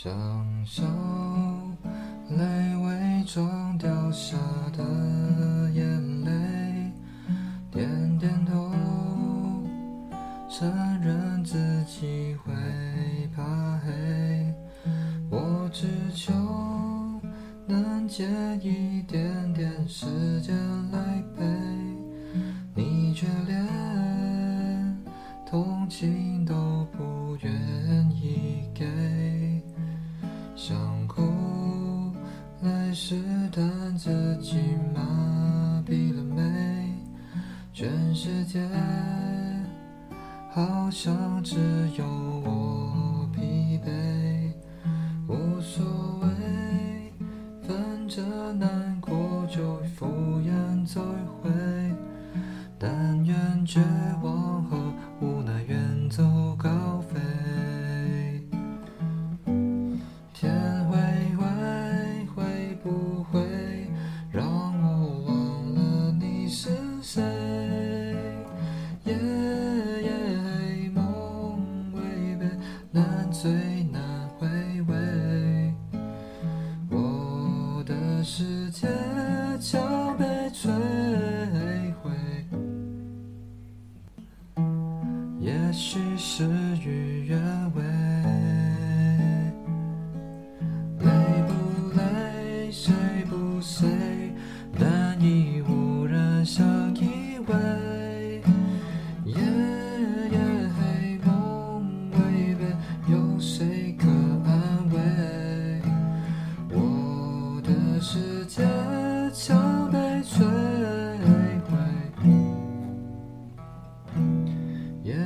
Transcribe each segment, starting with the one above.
像笑泪伪装掉下的眼泪，点点头，承认自己会怕黑。我只求能借一点点时间来陪，你却连同情都不愿试探，自己麻痹了没。全世界好像只有我疲惫，无所谓，反正难过就敷衍走一回。但愿绝望谁？夜夜梦违背，难醉难回味。我的世界将被摧毁。也许事与愿违，累不累，睡不睡，难以无人相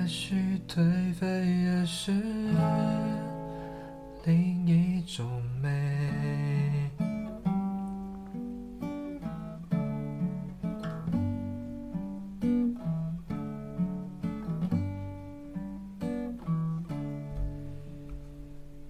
也许颓废也是另一种美。